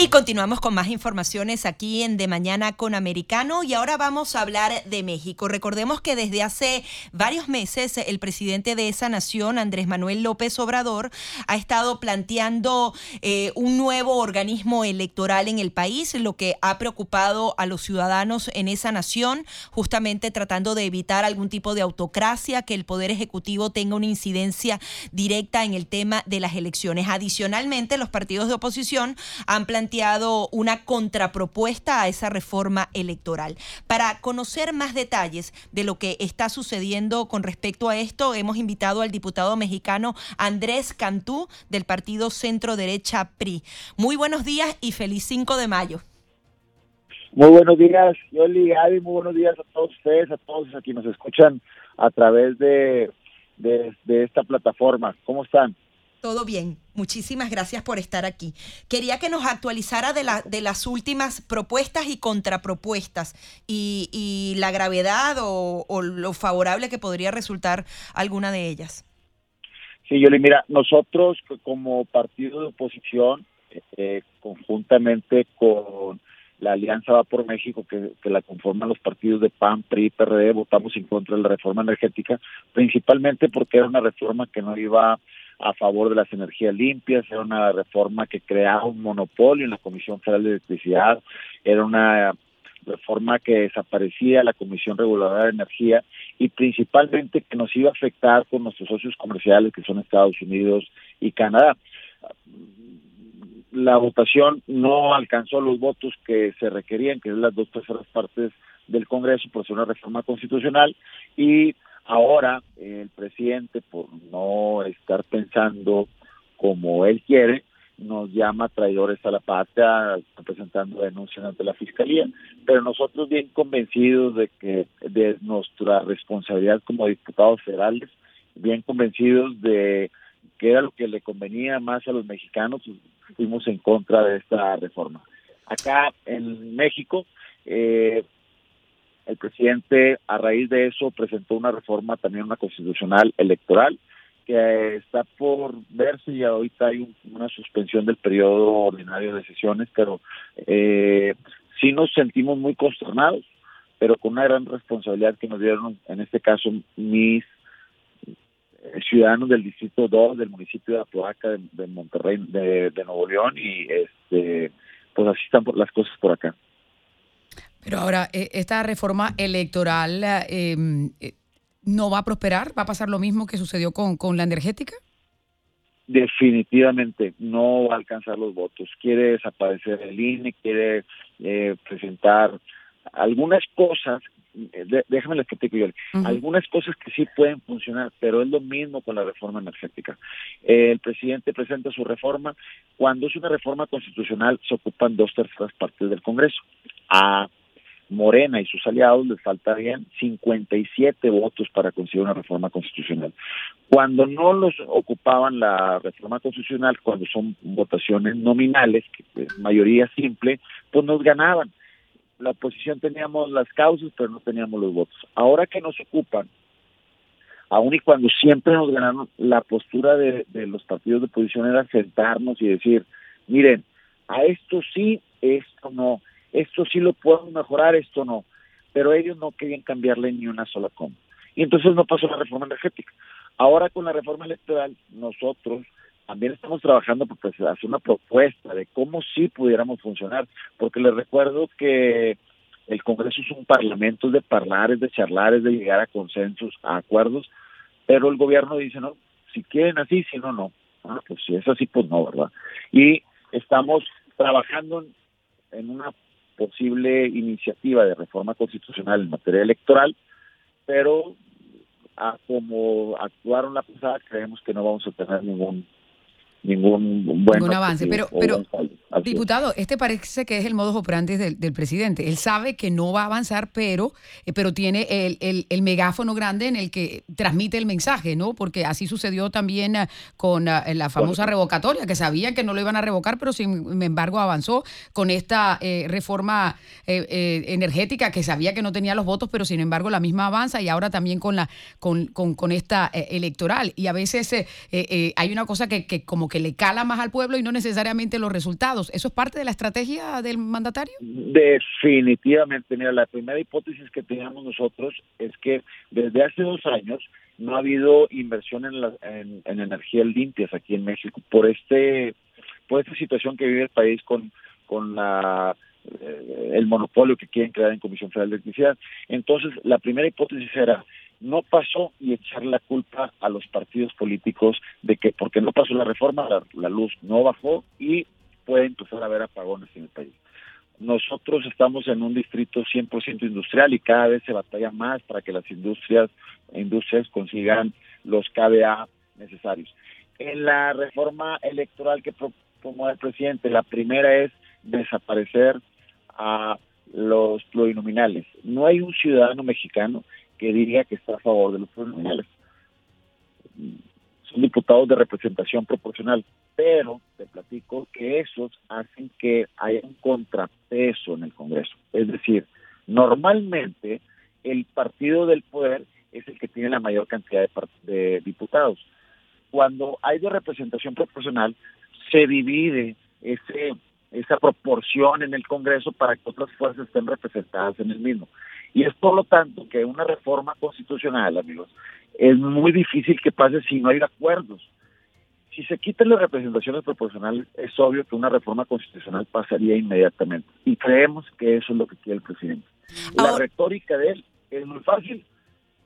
Y continuamos con más informaciones aquí en De Mañana con Americano y ahora vamos a hablar de México. Recordemos que desde hace varios meses el presidente de esa nación, Andrés Manuel López Obrador, ha estado planteando eh, un nuevo organismo electoral en el país, lo que ha preocupado a los ciudadanos en esa nación, justamente tratando de evitar algún tipo de autocracia, que el Poder Ejecutivo tenga una incidencia directa en el tema de las elecciones. Adicionalmente, los partidos de oposición han planteado planteado una contrapropuesta a esa reforma electoral. Para conocer más detalles de lo que está sucediendo con respecto a esto, hemos invitado al diputado mexicano Andrés Cantú del partido Centro Derecha PRI. Muy buenos días y feliz 5 de mayo. Muy buenos días, Yoli, Gaby, muy buenos días a todos ustedes, a todos aquí nos escuchan a través de esta plataforma. ¿Cómo están? Todo bien. Muchísimas gracias por estar aquí. Quería que nos actualizara de, la, de las últimas propuestas y contrapropuestas y, y la gravedad o, lo favorable que podría resultar alguna de ellas. Sí, Yoli, mira, nosotros como partido de oposición, eh, conjuntamente con la Alianza Va por México, que, que, la conforman los partidos de PAN, PRI, PRD, votamos en contra de la reforma energética, principalmente porque era una reforma que no iba a favor de las energías limpias, era una reforma que creaba un monopolio en la Comisión Federal de Electricidad, era una reforma que desaparecía la Comisión Reguladora de Energía y principalmente que nos iba a afectar con nuestros socios comerciales que son Estados Unidos y Canadá. La votación no alcanzó los votos que se requerían, que es las dos terceras partes del Congreso por ser una reforma constitucional y Ahora el presidente, por no estar pensando como él quiere, nos llama traidores a la patria, presentando denuncias ante la fiscalía, pero nosotros bien convencidos de que de nuestra responsabilidad como diputados federales, bien convencidos de que era lo que le convenía más a los mexicanos, fuimos en contra de esta reforma. Acá en México, eh, el presidente a raíz de eso presentó una reforma también una constitucional electoral que está por verse y ahorita hay una suspensión del periodo ordinario de sesiones, pero eh, sí nos sentimos muy consternados, pero con una gran responsabilidad que nos dieron, en este caso, mis eh, ciudadanos del Distrito 2, del municipio de Apodaca, de, Monterrey, de, de, Nuevo León, y este pues así están las cosas por acá. Pero ahora, eh, esta reforma electoral em, eh, no va a prosperar, va a pasar lo mismo que sucedió con, con la energética. Definitivamente no va a alcanzar los votos. Quiere desaparecer el INE, quiere eh, presentar algunas cosas déjame les platico yo, algunas cosas que sí pueden funcionar, pero es lo mismo con la reforma energética. el presidente presenta su reforma, cuando es una reforma constitucional se ocupan dos terceras partes del Congreso. A Morena y sus aliados les faltarían 57 votos para conseguir una reforma constitucional. Cuando no los ocupaban la reforma constitucional, cuando son votaciones nominales, que es mayoría simple, pues nos ganaban. La oposición teníamos las causas, pero no teníamos los votos. Ahora que nos ocupan, aun y cuando siempre nos ganaron, la postura de, de los partidos de oposición era sentarnos y decir, miren, a esto sí, esto no esto sí lo podemos mejorar, esto no. Pero ellos no querían cambiarle ni una sola coma. Y entonces no pasó la reforma energética. Ahora con la reforma electoral, nosotros también estamos trabajando por pues, hacer una propuesta de cómo sí pudiéramos funcionar, porque les recuerdo que el Congreso es un parlamento de hablar, es de charlar, es de llegar a consensos, a acuerdos, pero el gobierno dice, no, si quieren así, si no, no. Ah, pues si es así, pues no, ¿verdad? Y estamos trabajando en una posible iniciativa de reforma constitucional en materia electoral, pero a como actuaron la pasada, creemos que no vamos a tener ningún ningún buen avance. Pero, pero diputado, este parece que es el modus operandi del, del, presidente. Él sabe que no va a avanzar, pero, eh, pero tiene el, el, megáfono grande en el que transmite el mensaje, ¿no? Porque así sucedió también eh, con eh, la famosa revocatoria, que sabían que no lo iban a revocar, pero sin embargo avanzó con esta reforma energética que sabía que no tenía los votos, pero sin embargo la misma avanza y ahora también con la con, con, con esta electoral. Y a veces hay una cosa que, que como que le cala más al pueblo y no necesariamente los resultados. ¿Eso es parte de la estrategia del mandatario? Definitivamente. Mira, la primera hipótesis que teníamos nosotros es que desde hace dos años no ha habido inversión en, la, en, energías limpias aquí en México por este por esta situación que vive el país con con la eh, el monopolio que quieren crear en Comisión Federal de Electricidad. Entonces, la primera hipótesis era no pasó y echar la culpa a los partidos políticos de que porque no pasó la reforma la, luz no bajó y puede empezar a haber apagones en el país. Nosotros estamos en un distrito 100% industrial y cada vez se batalla más para que las industrias industrias consigan los KBA necesarios. En la reforma electoral que promueve el presidente, la primera es desaparecer a los plurinominales. No hay un ciudadano mexicano que diría que está a favor de los plurinominales. Son diputados de representación proporcional, pero te platico que esos hacen que haya un contrapeso en el Congreso. Es decir, normalmente el partido del poder es el que tiene la mayor cantidad de, de diputados. Cuando hay de representación proporcional, se divide ese esa proporción en el Congreso para que otras fuerzas estén representadas en el mismo. Y es por lo tanto que una reforma constitucional, amigos, es muy difícil que pase si no hay acuerdos. Si se quitan las representaciones proporcionales, es obvio que una reforma constitucional pasaría inmediatamente. Y creemos que eso es lo que quiere el presidente. La retórica de él es muy fácil,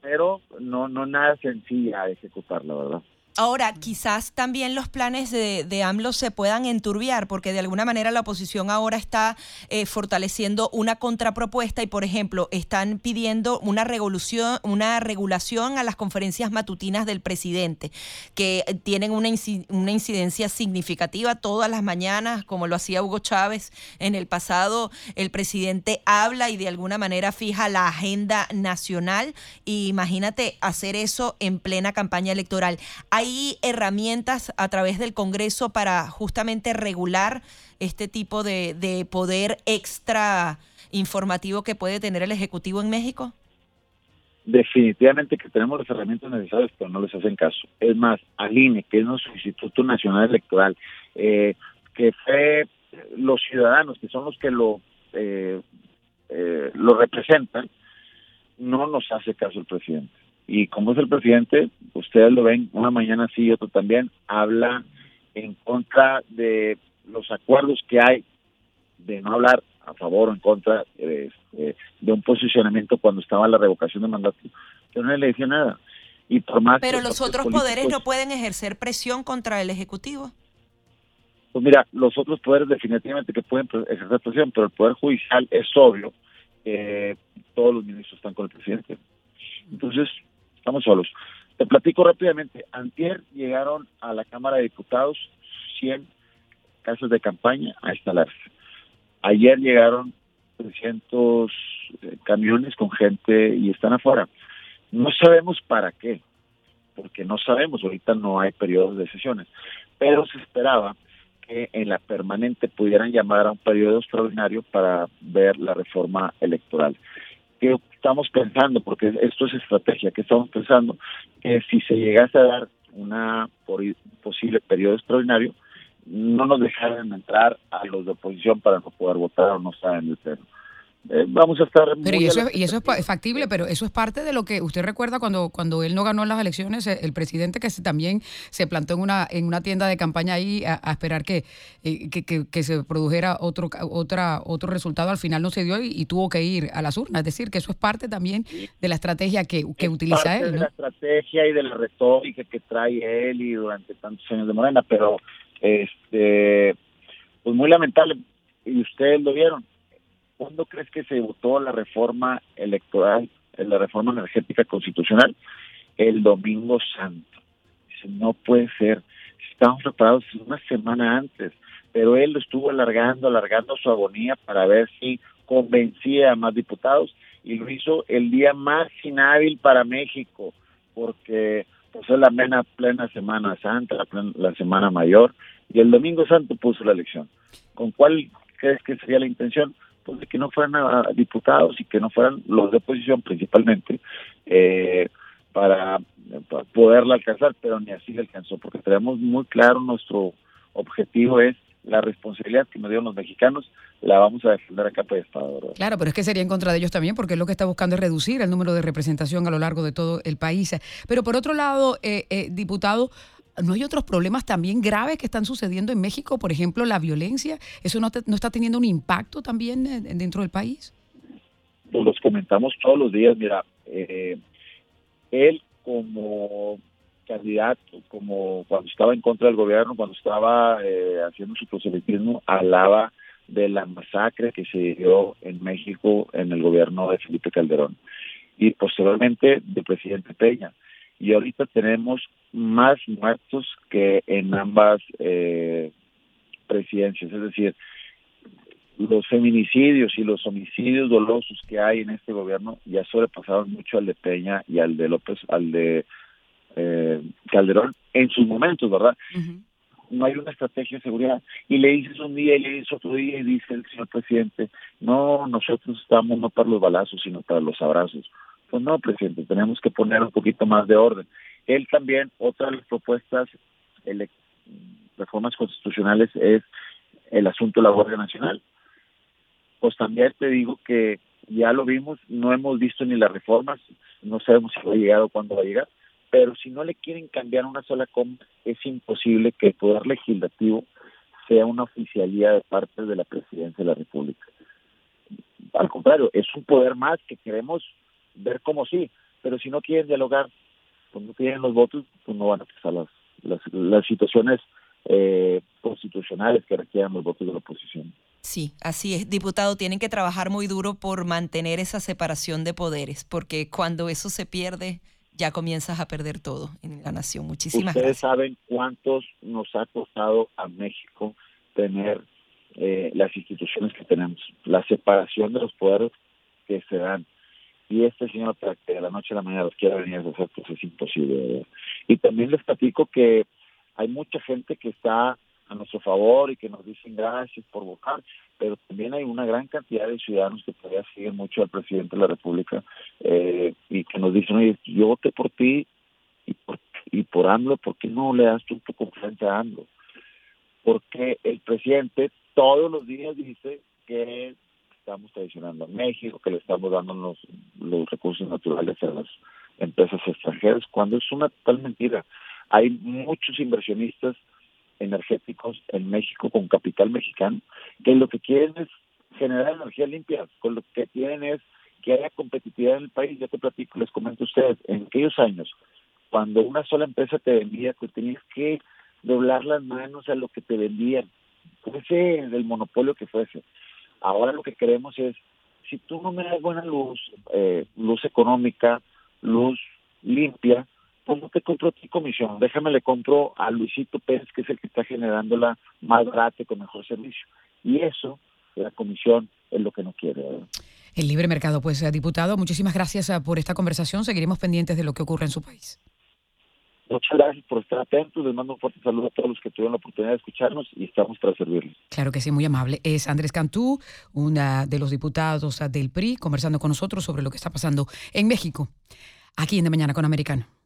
pero no, no nada sencilla a ejecutarla, ¿verdad? Ahora, quizás también los planes de, de, AMLO se puedan enturbiar, porque de alguna manera la oposición ahora está eh, fortaleciendo una contrapropuesta y, por ejemplo, están pidiendo una regulación, una regulación a las conferencias matutinas del presidente, que tienen una, una incidencia significativa todas las mañanas, como lo hacía Hugo Chávez en el pasado. El presidente habla y de alguna manera fija la agenda nacional. Y imagínate hacer eso en plena campaña electoral. Hay hay herramientas a través del Congreso para justamente regular este tipo de, poder extra informativo que puede tener el Ejecutivo en México? Definitivamente que tenemos las herramientas necesarias, pero no les hacen caso. Es más, al INE, que es nuestro Instituto Nacional Electoral, eh, que fue los ciudadanos, que son los que lo, eh, eh, lo representan, no nos hace caso el presidente y como es el presidente, ustedes lo ven, una mañana sí y otro también, habla en contra de los acuerdos que hay, de no hablar a favor o en contra de, un posicionamiento cuando estaba la revocación de mandato. Yo no le decía nada. Y por más Pero los otros poderes no pueden ejercer presión contra el Ejecutivo. Pues mira, los otros poderes definitivamente que pueden ejercer presión, pero el Poder Judicial es obvio que todos los ministros están con el presidente. Entonces, estamos solos. Te platico rápidamente. Antier llegaron a la Cámara de Diputados 100 casas de campaña a instalarse. Ayer llegaron 300 eh, camiones con gente y están afuera. No sabemos para qué, porque no sabemos, ahorita no hay periodos de sesiones, pero se esperaba que en la permanente pudieran llamar a un periodo extraordinario para ver la reforma electoral. ¿Qué estamos pensando? Porque esto es estrategia, ¿qué estamos pensando? Que si se llegase a dar una posible periodo extraordinario, no nos dejaran entrar a los de oposición para no poder votar o no estar en el pleno. Eh, vamos a estar pero y eso, y eso es factible pero eso es parte de lo que usted recuerda cuando cuando él no ganó las elecciones eh, el presidente que también se plantó en una en una tienda de campaña ahí a, esperar eh, que, que, que, se produjera otro otra otro resultado al final no se dio y, tuvo que ir a las urnas. Es decir que eso es parte también de la estrategia que, que utiliza él de la estrategia y de la retórica que trae él y durante tantos años de Morena pero este pues muy lamentable y ustedes lo vieron ¿cuándo crees que se votó la reforma electoral, la reforma energética constitucional? El domingo santo. Dice, no puede ser. estábamos preparados una semana antes, pero él lo estuvo alargando, alargando su agonía para ver si convencía a más diputados y lo hizo el día más inhábil para México, porque es la plena, plena Semana Santa, la, la Semana Mayor, y el Domingo Santo puso la elección. ¿Con cuál crees que sería la intención? Pues de que no fueran diputados y que no fueran los de oposición principalmente, eh, para, para, poderla alcanzar, pero ni así alcanzó, porque tenemos muy claro nuestro objetivo es la responsabilidad que nos dieron los mexicanos la vamos a defender a capa de Estado. Claro, pero es que sería en contra de ellos también, porque lo que está buscando es reducir el número de representación a lo largo de todo el país. Pero por otro lado, eh, eh, diputado, ¿no hay otros problemas también graves que están sucediendo en México? Por ejemplo, la violencia. ¿Eso no, no está teniendo un impacto también dentro del país? Pues los comentamos todos los días. Mira, eh, él como candidato, como cuando estaba en contra del gobierno, cuando estaba eh, haciendo su proselitismo, hablaba de la masacre que se dio en México en el gobierno de Felipe Calderón y posteriormente del presidente Peña. Y ahorita tenemos más muertos que en ambas eh, presidencias, es decir, los feminicidios y los homicidios dolosos que hay en este gobierno ya sobrepasaron mucho al de Peña y al de López, al de eh, Calderón en sus momentos, ¿verdad? No hay una estrategia de seguridad. Y le dices un día y le dices otro día y dice el señor presidente, no, nosotros estamos no para los balazos, sino para los abrazos. Pues no, presidente, tenemos que poner un poquito más de orden. Él también, otra de las propuestas, reformas constitucionales, es el asunto de la Guardia Nacional. Pues también te digo que ya lo vimos, no hemos visto ni las reformas, no sabemos si va a llegar o cuándo va a llegar, pero si no le quieren cambiar una sola coma, es imposible que el Poder Legislativo sea una oficialía de parte de la Presidencia de la República. Al contrario, es un poder más que queremos ver como sí, pero si no quieren dialogar, pues no tienen los votos, pues no van a pasar las, las, las situaciones eh, constitucionales que requieran los votos de la oposición. Sí, así es. Diputado, tienen que trabajar muy duro por mantener esa separación de poderes, porque cuando eso se pierde, ya comienzas a perder todo en la nación. Muchísimas Ustedes saben cuántos nos ha costado a México tener eh, las instituciones que tenemos, la separación de los poderes que se dan. Y este señor, para que de la noche a la mañana los quiera venir a hacer, pues es imposible. Y también les platico que hay mucha gente que está a nuestro favor y que nos dicen gracias por votar, pero también hay una gran cantidad de ciudadanos que todavía siguen mucho al presidente de la República eh, y que nos dicen, oye, yo voté por ti y por, y por AMLO, ¿por qué no le das tu confianza a AMLO? Porque el presidente todos los días dice que estamos traicionando a México, que le estamos dando los, recursos naturales a las empresas extranjeras, cuando es una total mentira. Hay muchos inversionistas energéticos en México con capital mexicano, que lo que quieren es generar energía limpia, con lo que quieren es que haya competitividad en el país. Ya te platico, les comento a ustedes, en aquellos años, cuando una sola empresa te vendía, pues tenías que doblar las manos a lo que te vendían, fuese del monopolio que fuese. Ahora lo que queremos es, si tú no me das buena luz, eh, luz económica, luz limpia, pues no te compro tu comisión, déjame le compro a Luisito Pérez, que es el que está generando la más barata y con mejor servicio. Y eso, la comisión, es lo que no quiere. El libre mercado, pues, eh, diputado, muchísimas gracias eh, por esta conversación. Seguiremos pendientes de lo que ocurre en su país. Muchas gracias por estar atentos. Les mando un fuerte saludo a todos los que tuvieron la oportunidad de escucharnos y estamos para servirles. Claro que sí, muy amable. Es Andrés Cantú, una de los diputados del PRI, conversando con nosotros sobre lo que está pasando en México, aquí en De Mañana con Americano.